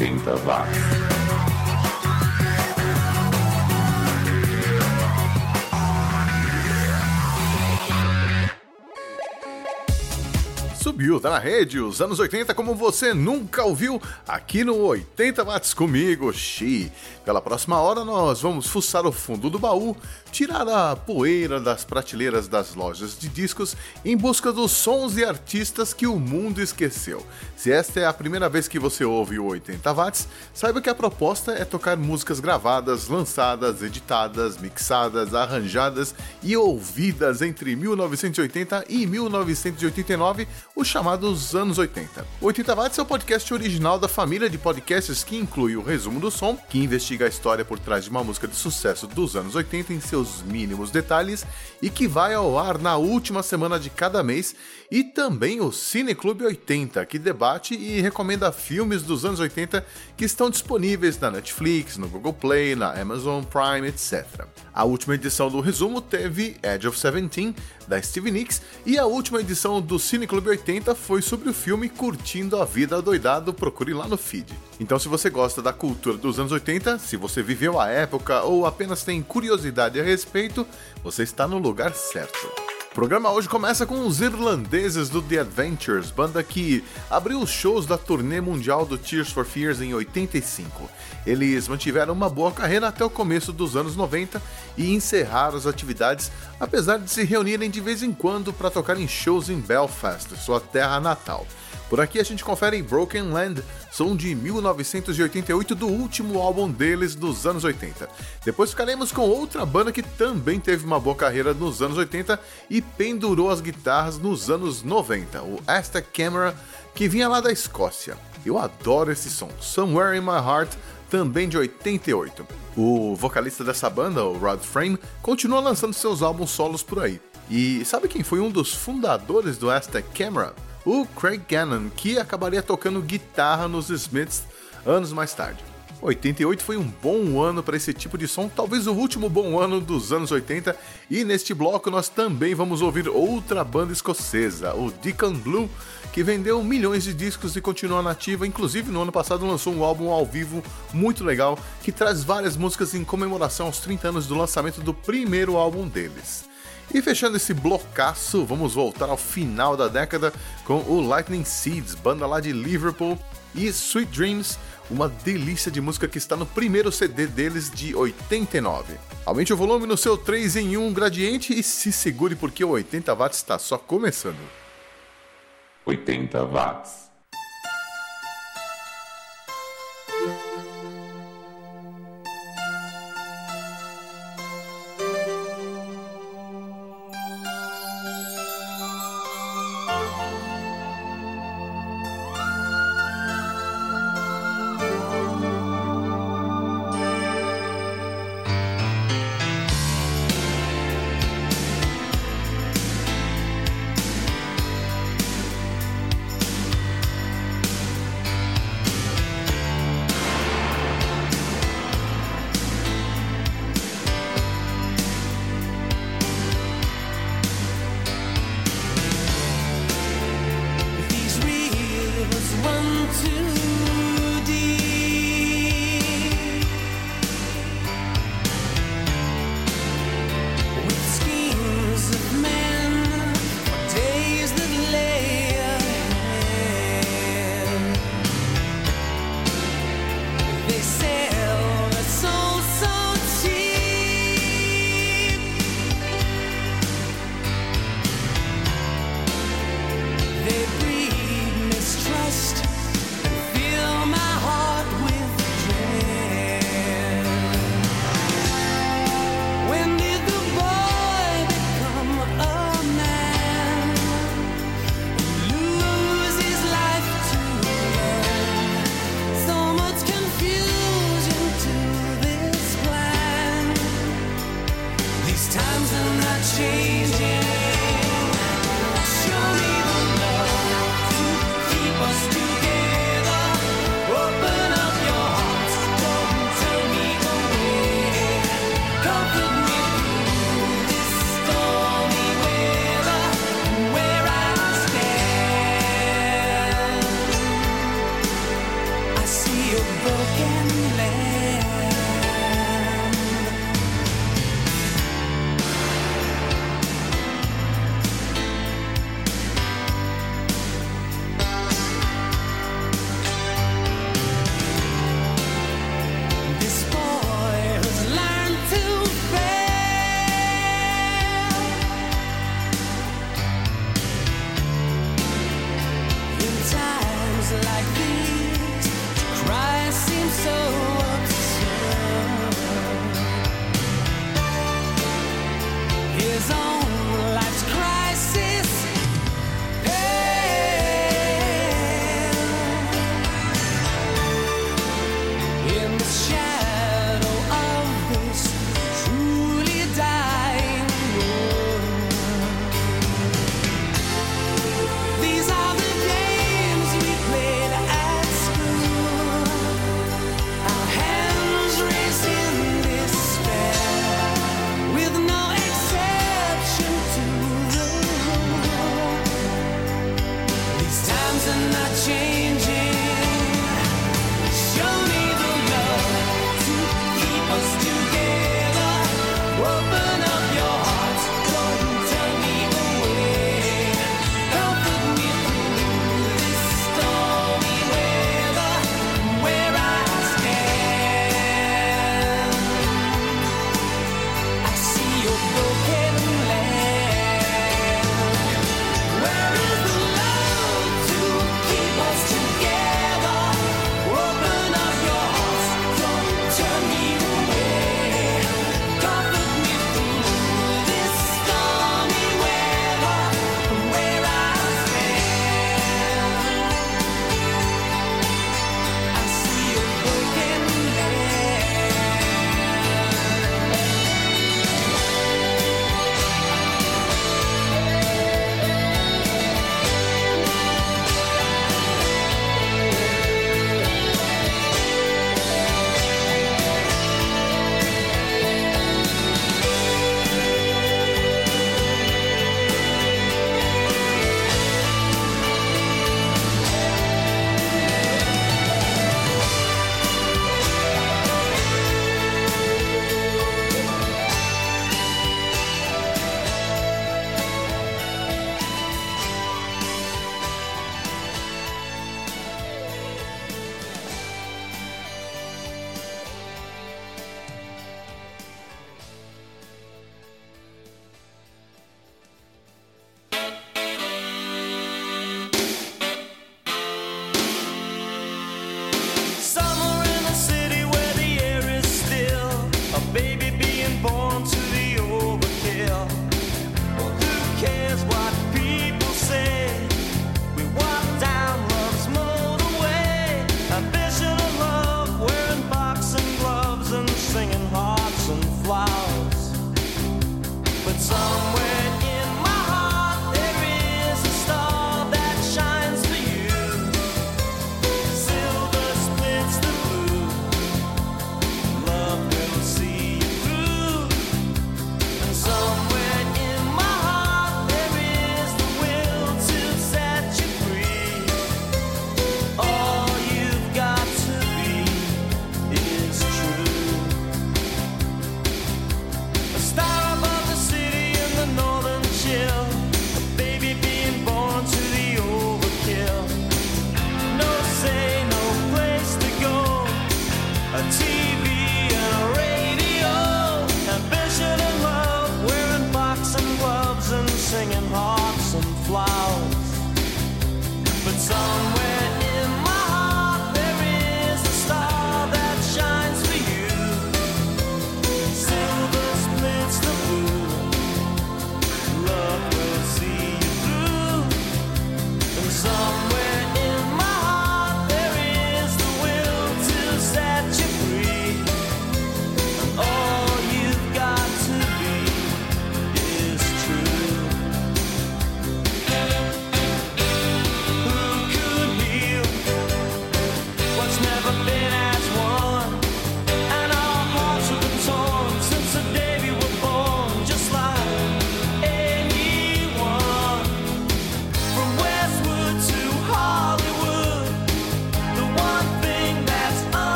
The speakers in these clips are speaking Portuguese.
80 watts. subiu, tá na rede, os anos 80 como você nunca ouviu, aqui no 80 Watts comigo, Xi. Pela próxima hora nós vamos fuçar o fundo do baú, tirar a poeira das prateleiras das lojas de discos em busca dos sons e artistas que o mundo esqueceu. Se esta é a primeira vez que você ouve o 80 Watts, saiba que a proposta é tocar músicas gravadas, lançadas, editadas, mixadas, arranjadas e ouvidas entre 1980 e 1989 os chamados anos 80. O 80 Watts é o podcast original da família de podcasts que inclui o resumo do som, que investiga a história por trás de uma música de sucesso dos anos 80 em seus mínimos detalhes e que vai ao ar na última semana de cada mês, e também o Cine Clube 80, que debate e recomenda filmes dos anos 80 que estão disponíveis na Netflix, no Google Play, na Amazon Prime, etc. A última edição do resumo teve Edge of Seventeen, da Stevie Nicks, e a última edição do Cine Clube 80 foi sobre o filme Curtindo a Vida Doidado, procure lá no feed. Então, se você gosta da cultura dos anos 80, se você viveu a época ou apenas tem curiosidade a respeito, você está no lugar certo. O programa hoje começa com os irlandeses do The Adventures, banda que abriu os shows da turnê mundial do Tears for Fears em 85. Eles mantiveram uma boa carreira até o começo dos anos 90 e encerraram as atividades, apesar de se reunirem de vez em quando para tocar em shows em Belfast, sua terra natal. Por aqui a gente confere Broken Land, som de 1988 do último álbum deles dos anos 80. Depois ficaremos com outra banda que também teve uma boa carreira nos anos 80 e pendurou as guitarras nos anos 90, o Aztec Camera, que vinha lá da Escócia. Eu adoro esse som, Somewhere in My Heart também de 88. O vocalista dessa banda, o Rod Frame, continua lançando seus álbuns solos por aí. E sabe quem foi um dos fundadores do Aztec Camera? O Craig Gannon, que acabaria tocando guitarra nos Smiths anos mais tarde. 88 foi um bom ano para esse tipo de som, talvez o último bom ano dos anos 80, e neste bloco nós também vamos ouvir outra banda escocesa, o Deacon Blue, que vendeu milhões de discos e continua nativa, inclusive no ano passado lançou um álbum ao vivo muito legal que traz várias músicas em comemoração aos 30 anos do lançamento do primeiro álbum deles. E fechando esse blocaço, vamos voltar ao final da década com o Lightning Seeds, banda lá de Liverpool, e Sweet Dreams, uma delícia de música que está no primeiro CD deles de 89. Aumente o volume no seu 3 em 1 gradiente e se segure porque o 80 watts está só começando. 80 watts.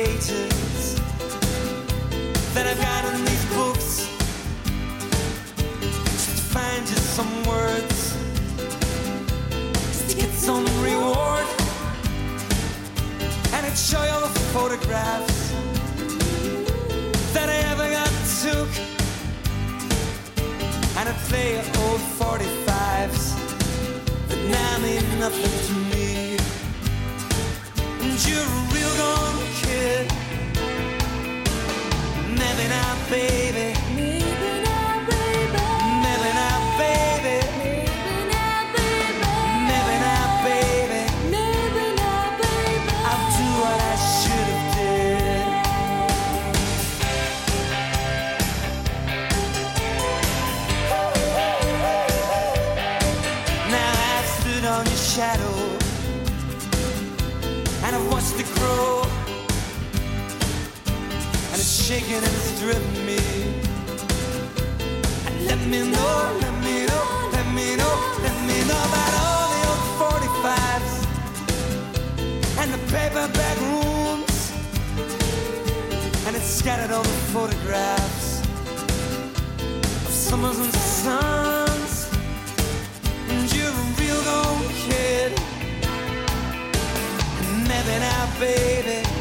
waiting paperback rooms and it's scattered the photographs of summers and suns. And you're a real old kid. And maybe now, baby.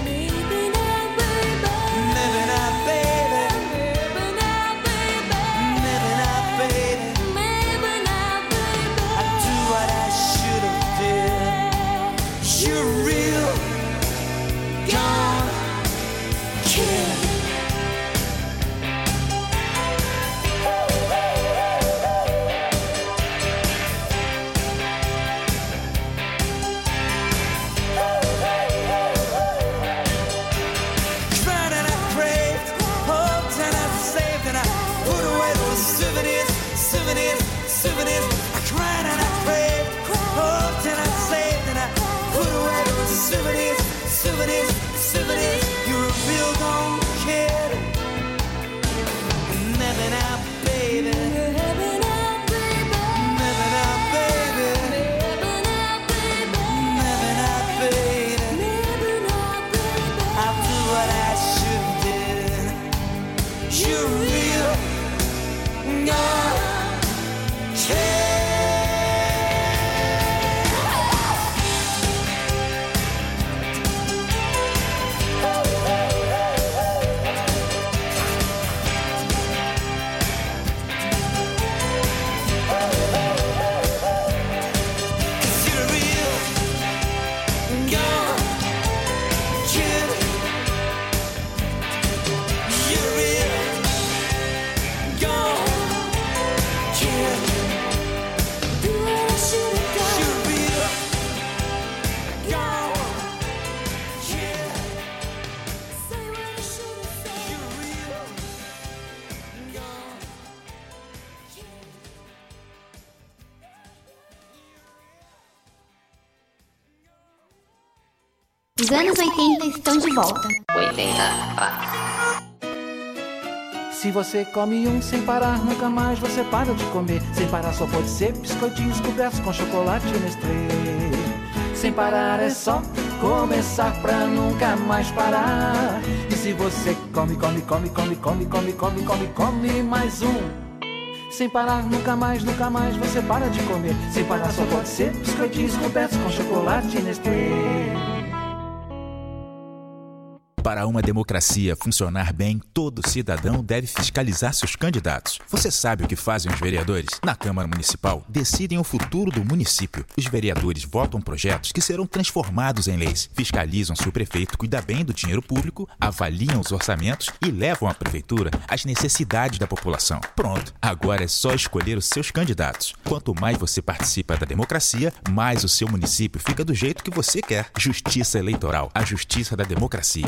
80 estão de volta. 80 watts. Se você come um sem parar, nunca mais você para de comer. Sem parar só pode ser biscoitinhos cobertos com chocolate Nestlé. Sem parar é só começar pra nunca mais parar. E se você come, come, come, come, come, come, come, come, come mais um. Sem parar, nunca mais, nunca mais você para de comer. Sem parar só pode ser biscoitinhos cobertos com chocolate Nestlé. Para uma democracia funcionar bem, todo cidadão deve fiscalizar seus candidatos. Você sabe o que fazem os vereadores? Na Câmara Municipal, decidem o futuro do município. Os vereadores votam projetos que serão transformados em leis, fiscalizam se o prefeito cuida bem do dinheiro público, avaliam os orçamentos e levam à prefeitura as necessidades da população. Pronto, agora é só escolher os seus candidatos. Quanto mais você participa da democracia, mais o seu município fica do jeito que você quer. Justiça Eleitoral, a justiça da democracia.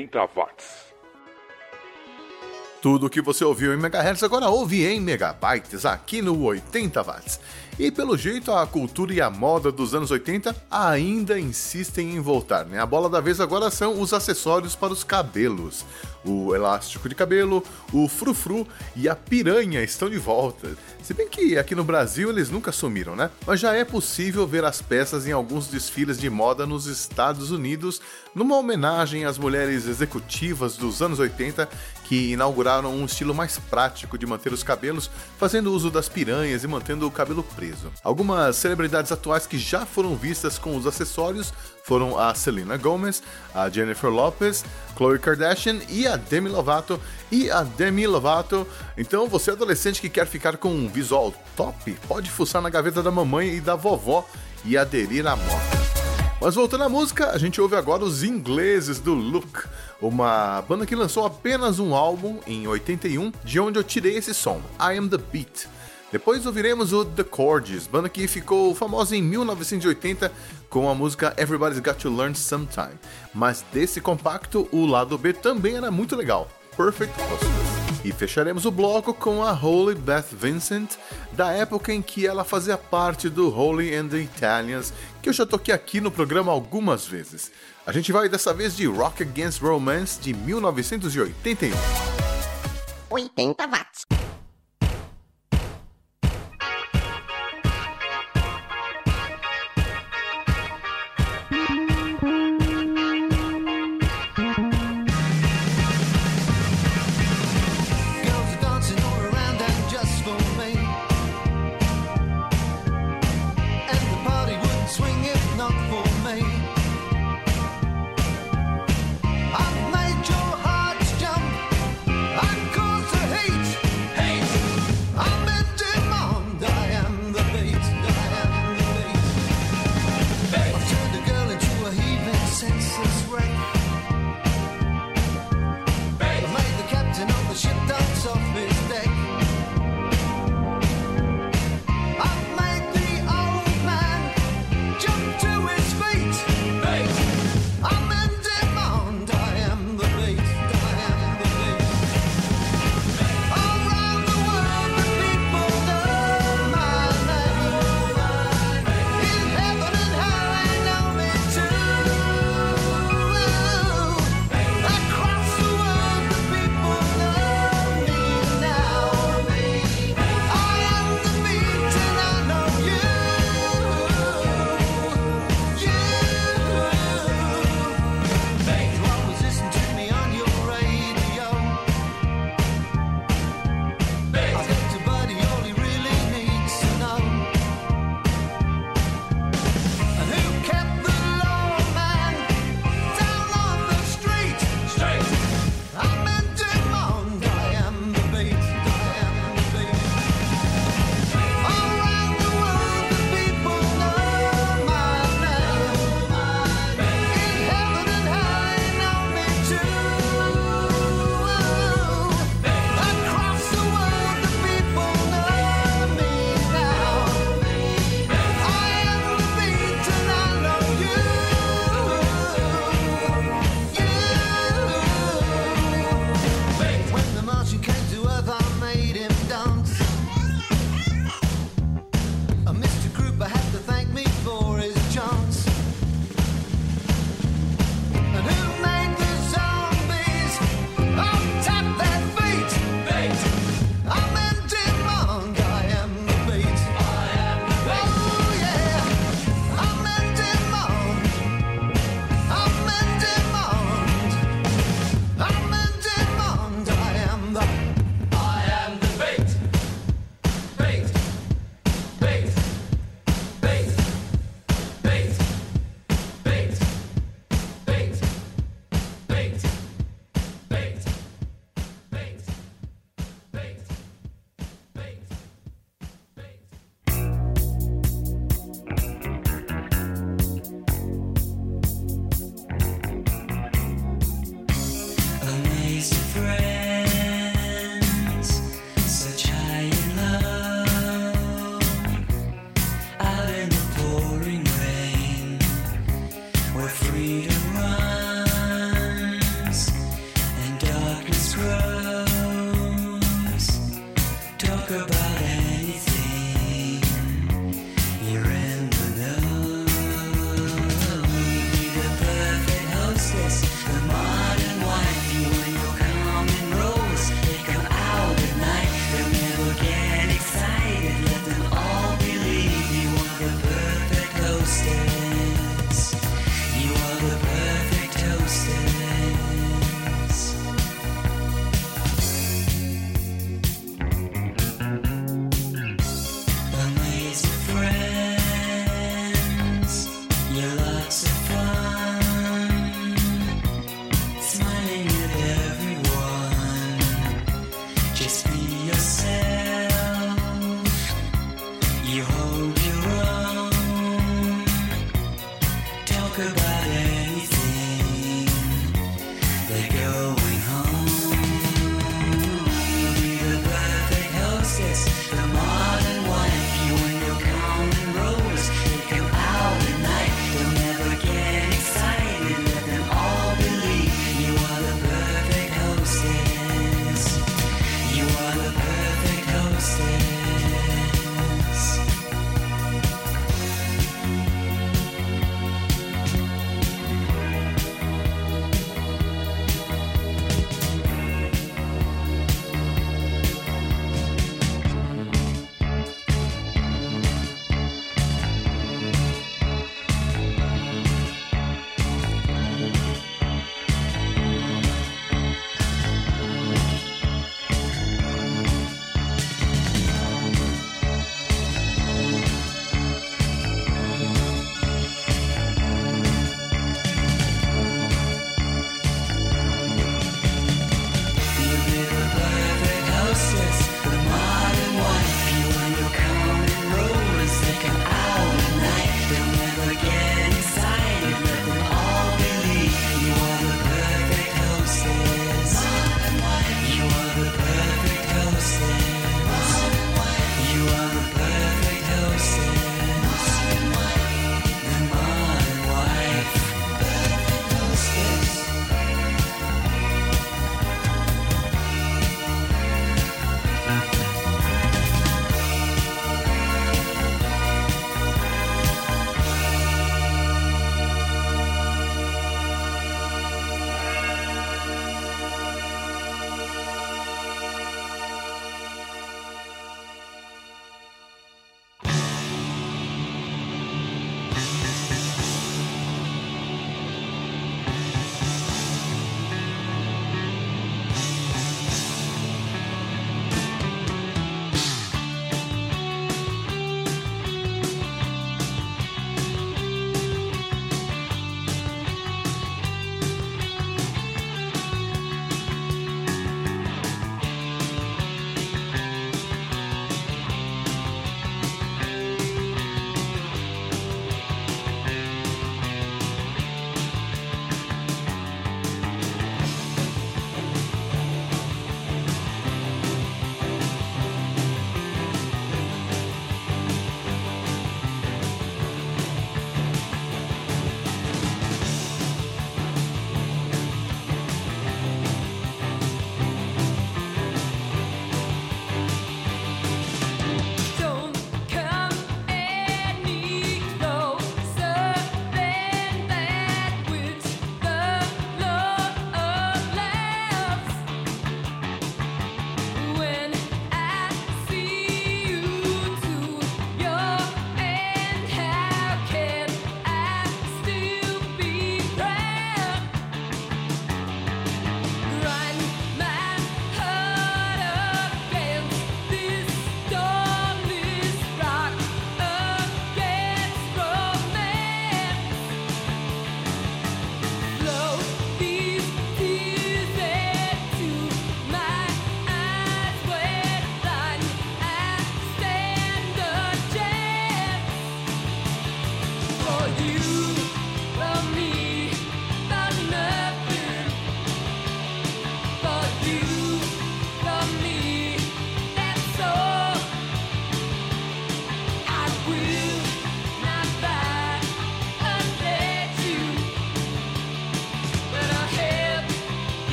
80 watts. Tudo que você ouviu em megahertz agora ouve em megabytes aqui no 80 watts. E pelo jeito a cultura e a moda dos anos 80 ainda insistem em voltar, né? A bola da vez agora são os acessórios para os cabelos. O elástico de cabelo, o frufru e a piranha estão de volta. Se bem que aqui no Brasil eles nunca sumiram, né? Mas já é possível ver as peças em alguns desfiles de moda nos Estados Unidos, numa homenagem às mulheres executivas dos anos 80 que inauguraram um estilo mais prático de manter os cabelos, fazendo uso das piranhas e mantendo o cabelo preso. Algumas celebridades atuais que já foram vistas com os acessórios foram a Selena Gomez, a Jennifer Lopez, Khloe Kardashian e a Demi Lovato. E a Demi Lovato. Então, você adolescente que quer ficar com um visual top, pode fuçar na gaveta da mamãe e da vovó e aderir à moda. Mas voltando à música, a gente ouve agora os ingleses do Look, uma banda que lançou apenas um álbum em 81, de onde eu tirei esse som, I Am The Beat. Depois ouviremos o The Chords, banda que ficou famosa em 1980 com a música Everybody's Got to Learn Sometime. Mas desse compacto, o lado B também era muito legal, Perfect Hostess. E fecharemos o bloco com a Holy Beth Vincent, da época em que ela fazia parte do Holy and the Italians que eu já toquei aqui no programa algumas vezes. A gente vai dessa vez de Rock Against Romance de 1981. 80 watts.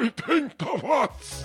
80 watts.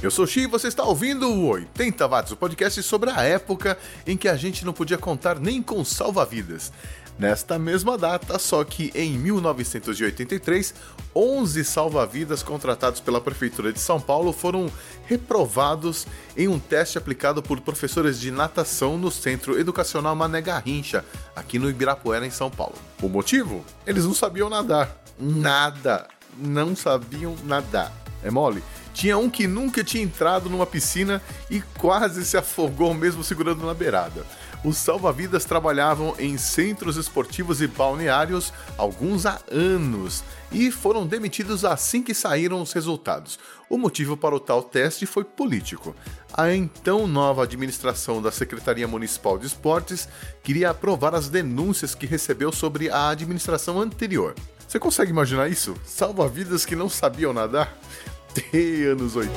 Eu sou Xi e você está ouvindo o 80 Watts, o podcast sobre a época em que a gente não podia contar nem com salva-vidas. Nesta mesma data, só que em 1983, 11 salva-vidas contratados pela Prefeitura de São Paulo foram reprovados em um teste aplicado por professores de natação no Centro Educacional Mané Garrincha, aqui no Ibirapuera, em São Paulo. O motivo? Eles não sabiam nadar. Nada. Não sabiam nadar. É mole? Tinha um que nunca tinha entrado numa piscina e quase se afogou mesmo segurando na beirada. Os salva-vidas trabalhavam em centros esportivos e balneários alguns há anos e foram demitidos assim que saíram os resultados. O motivo para o tal teste foi político. A então nova administração da Secretaria Municipal de Esportes queria aprovar as denúncias que recebeu sobre a administração anterior. Você consegue imaginar isso? Salva-vidas que não sabiam nadar? De anos 80.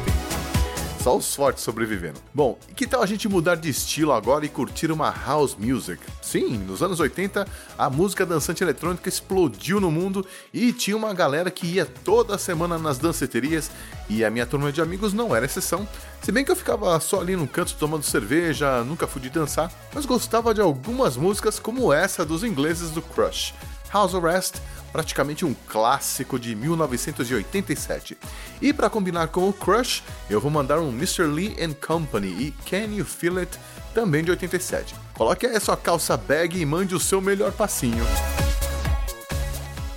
Só os fortes sobrevivendo. Bom, e que tal a gente mudar de estilo agora e curtir uma house music? Sim, nos anos 80, a música dançante eletrônica explodiu no mundo e tinha uma galera que ia toda semana nas danceterias e a minha turma de amigos não era exceção. Se bem que eu ficava só ali no canto tomando cerveja, nunca fui de dançar, mas gostava de algumas músicas como essa dos ingleses do Crush. House Arrest, praticamente um clássico de 1987. E para combinar com o Crush, eu vou mandar um Mr. Lee and Company e Can You Feel It, também de 87. Coloque aí a sua calça bag e mande o seu melhor passinho.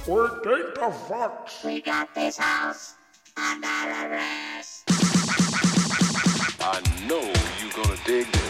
80 watts. We got this house under arrest. I know you're gonna dig this.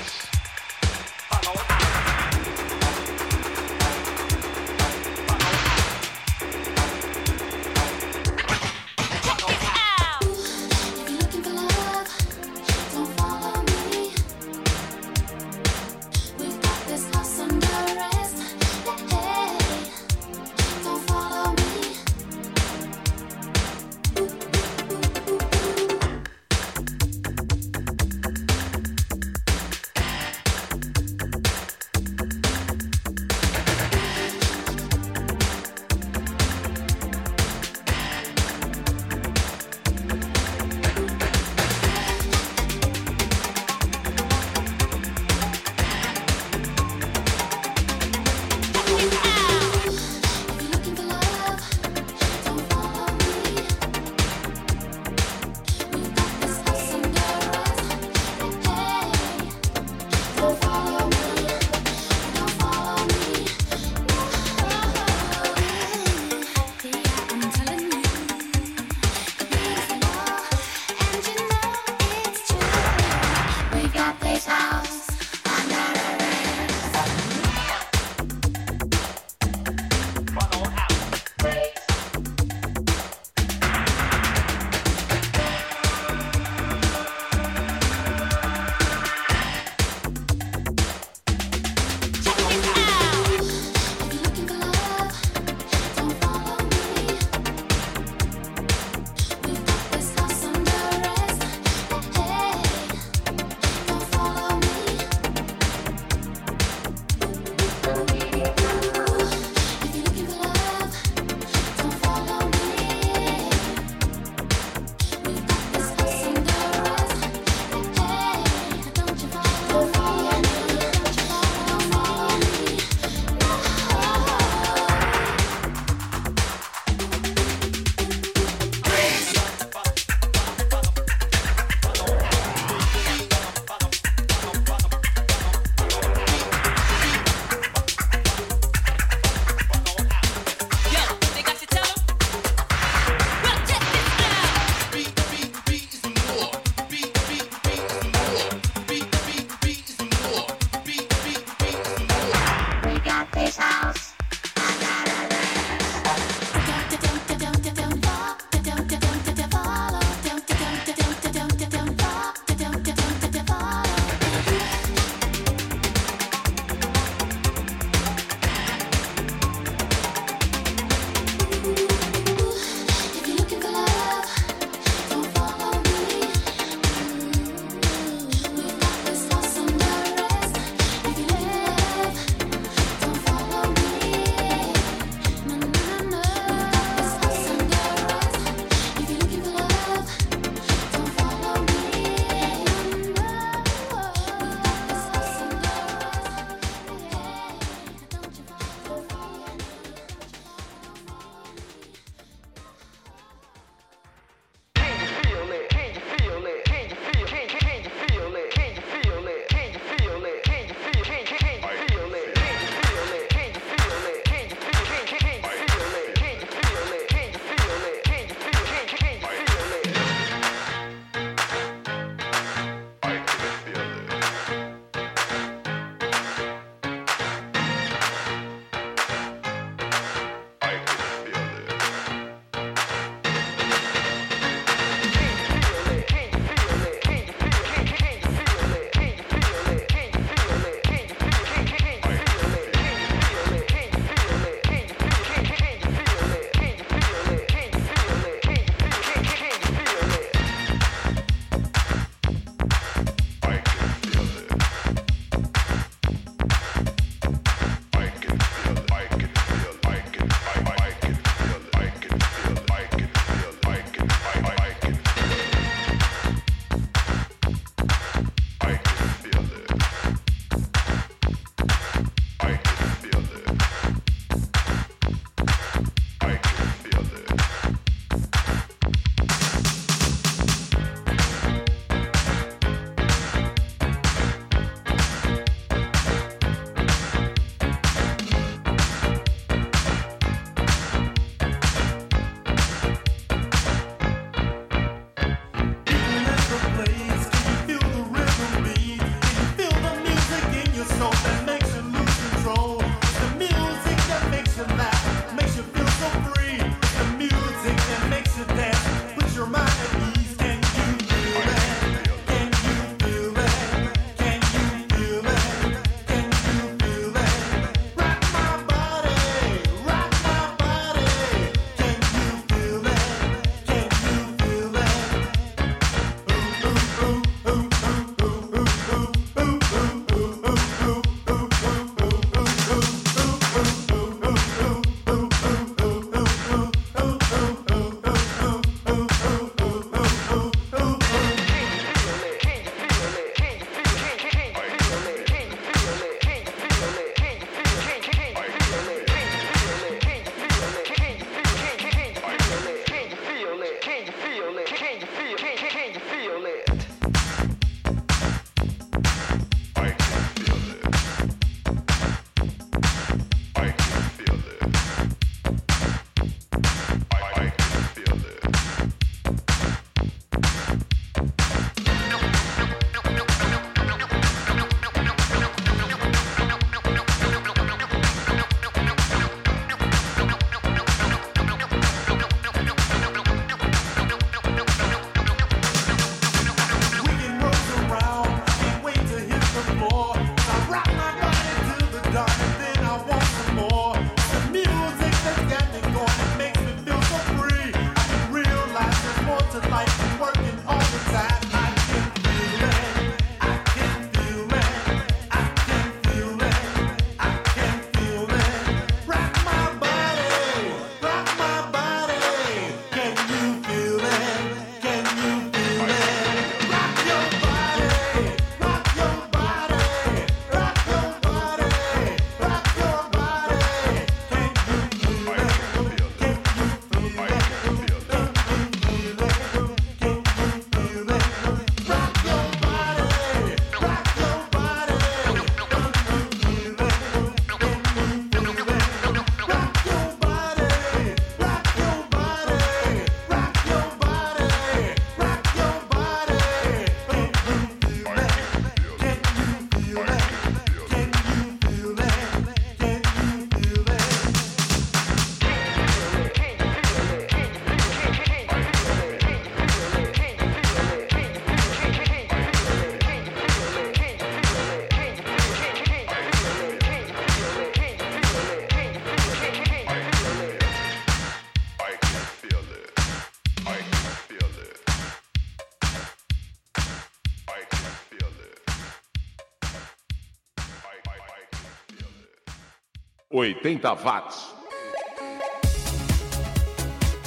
80 watts.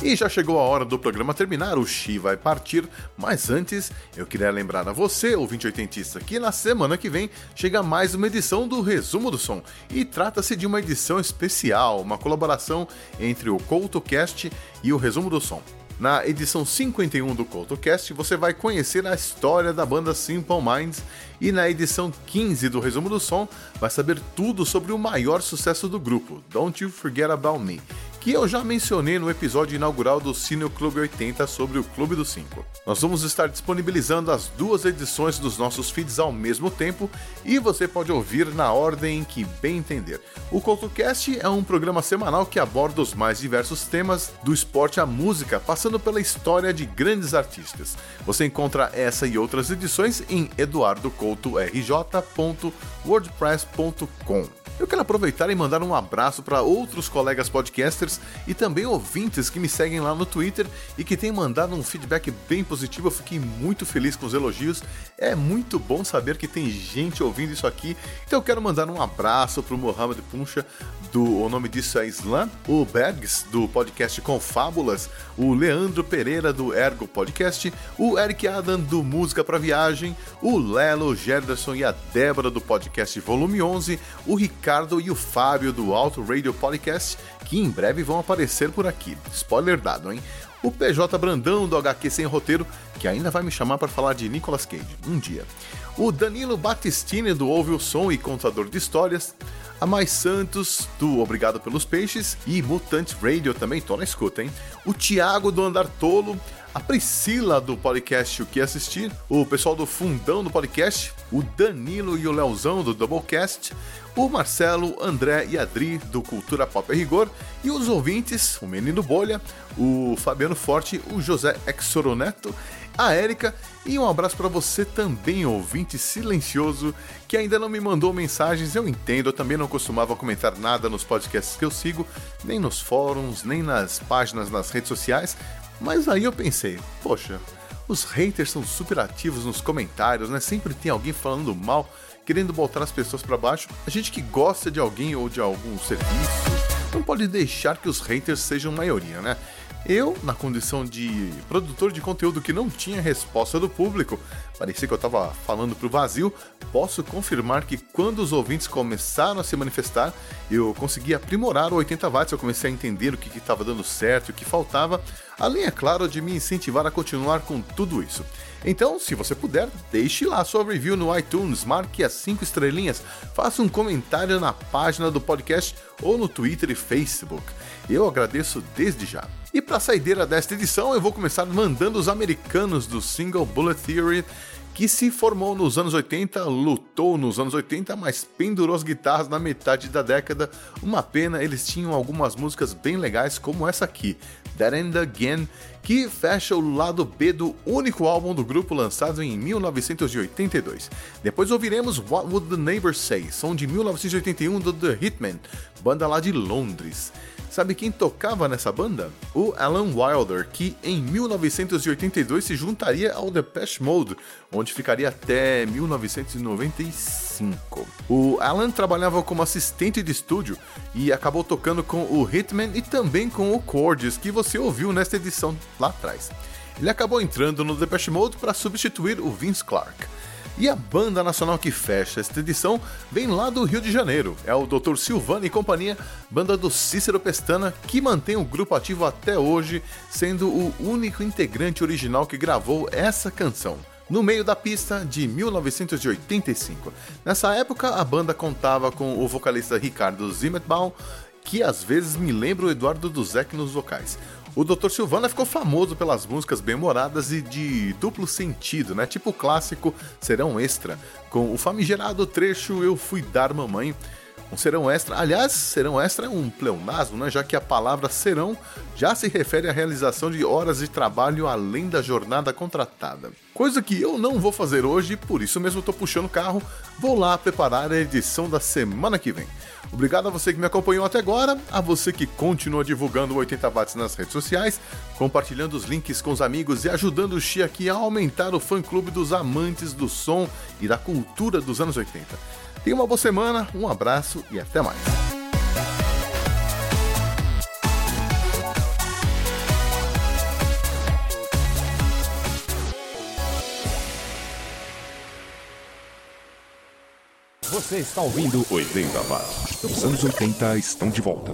E já chegou a hora do programa terminar, o Xi vai partir, mas antes eu queria lembrar a você, ouvinte oitentista, que na semana que vem chega mais uma edição do Resumo do Som. E trata-se de uma edição especial, uma colaboração entre o CoutoCast e o Resumo do Som. Na edição 51 do CoutoCast, você vai conhecer a história da banda Simple Minds e na edição 15 do Resumo do Som, vai saber tudo sobre o maior sucesso do grupo, Don't You Forget About Me, que eu já mencionei no episódio inaugural do Cine Clube 80 sobre o Clube dos 5. Nós vamos estar disponibilizando as duas edições dos nossos feeds ao mesmo tempo e você pode ouvir na ordem em que bem entender. O CoutoCast é um programa semanal que aborda os mais diversos temas do esporte à música, passando pela história de grandes artistas. Você encontra essa e outras edições em eduardocoutorj.wordpress.com. Eu quero aproveitar e mandar um abraço para outros colegas podcasters e também ouvintes que me seguem lá no Twitter e que têm mandado um feedback bem positivo. Eu fiquei muito feliz com os elogios. É muito bom saber que tem gente ouvindo isso aqui. Então eu quero mandar um abraço para o Mohamed Puncha, do o nome disso é Islam, o Bergs, do podcast Confábulas, o Leandro Pereira, do Ergo Podcast, o Eric Adam, do Música para Viagem, o Lelo, Gerderson e a Débora, do podcast Volume 11, o Ricardo e o Fábio, do Auto Radio Podcast, que em breve vão aparecer por aqui. Spoiler dado, hein? O PJ Brandão, do HQ Sem Roteiro, que ainda vai me chamar para falar de Nicolas Cage, um dia. O Danilo Battistini, do Ouve o Som e Contador de Histórias, a Mais Santos, do Obrigado pelos Peixes, e Mutante Radio também, tô na escuta, hein? O Thiago, do Andar Tolo, a Priscila do podcast O Que Assistir, o pessoal do Fundão do podcast, o Danilo e o Leozão do Doublecast, o Marcelo, André e Adri do Cultura Pop a Rigor e os ouvintes, o Menino Bolha, o Fabiano Forte, o José Exoroneto, a Érica e um abraço para você também, ouvinte silencioso, que ainda não me mandou mensagens. Eu entendo, eu também não costumava comentar nada nos podcasts que eu sigo, nem nos fóruns, nem nas páginas nas redes sociais, mas aí eu pensei, poxa, os haters são super ativos nos comentários, né? Sempre tem alguém falando mal, querendo botar as pessoas para baixo. A gente que gosta de alguém ou de algum serviço, não pode deixar que os haters sejam maioria, né? Eu, na condição de produtor de conteúdo que não tinha resposta do público, parecia que eu estava falando pro vazio, posso confirmar que quando os ouvintes começaram a se manifestar, eu consegui aprimorar o 80 watts, eu comecei a entender o que estava dando certo e o que faltava, além, é claro, de me incentivar a continuar com tudo isso. Então, se você puder, deixe lá sua review no iTunes, marque as 5 estrelinhas, faça um comentário na página do podcast ou no Twitter e Facebook. Eu agradeço desde já. E para a saideira desta edição, eu vou começar mandando os americanos do Single Bullet Theory, que se formou nos anos 80, lutou nos anos 80, mas pendurou as guitarras na metade da década. Uma pena, eles tinham algumas músicas bem legais, como essa aqui, That End Again, que fecha o lado B do único álbum do grupo lançado em 1982. Depois ouviremos What Would the Neighbors Say, som de 1981 do The Hitmen, banda lá de Londres. Sabe quem tocava nessa banda? O Alan Wilder, que em 1982 se juntaria ao Depeche Mode, onde ficaria até 1995. O Alan trabalhava como assistente de estúdio e acabou tocando com o Hitman e também com o Cordes, que você ouviu nesta edição lá atrás. Ele acabou entrando no Depeche Mode para substituir o Vince Clarke. E a banda nacional que fecha esta edição vem lá do Rio de Janeiro. É o Dr. Silvano e companhia, banda do Cícero Pestana, que mantém o grupo ativo até hoje, sendo o único integrante original que gravou essa canção. No meio da pista de 1985. Nessa época, a banda contava com o vocalista Ricardo Zimmerbaum, que às vezes me lembra o Eduardo Duzek nos vocais. O Dr. Silvana ficou famoso pelas músicas bem-humoradas e de duplo sentido, né? Tipo o clássico Serão Extra, com o famigerado trecho Eu Fui Dar Mamãe. Um serão extra, aliás, serão extra é um pleonasmo, né? já que a palavra serão já se refere à realização de horas de trabalho além da jornada contratada. Coisa que eu não vou fazer hoje, por isso mesmo estou puxando o carro, vou lá preparar a edição da semana que vem. Obrigado a você que me acompanhou até agora, a você que continua divulgando o 80 watts nas redes sociais, compartilhando os links com os amigos e ajudando o Xi aqui a aumentar o fã-clube dos amantes do som e da cultura dos anos 80. Tenha uma boa semana, um abraço e até mais. Você está ouvindo 80 Watts. Os anos 80 estão de volta.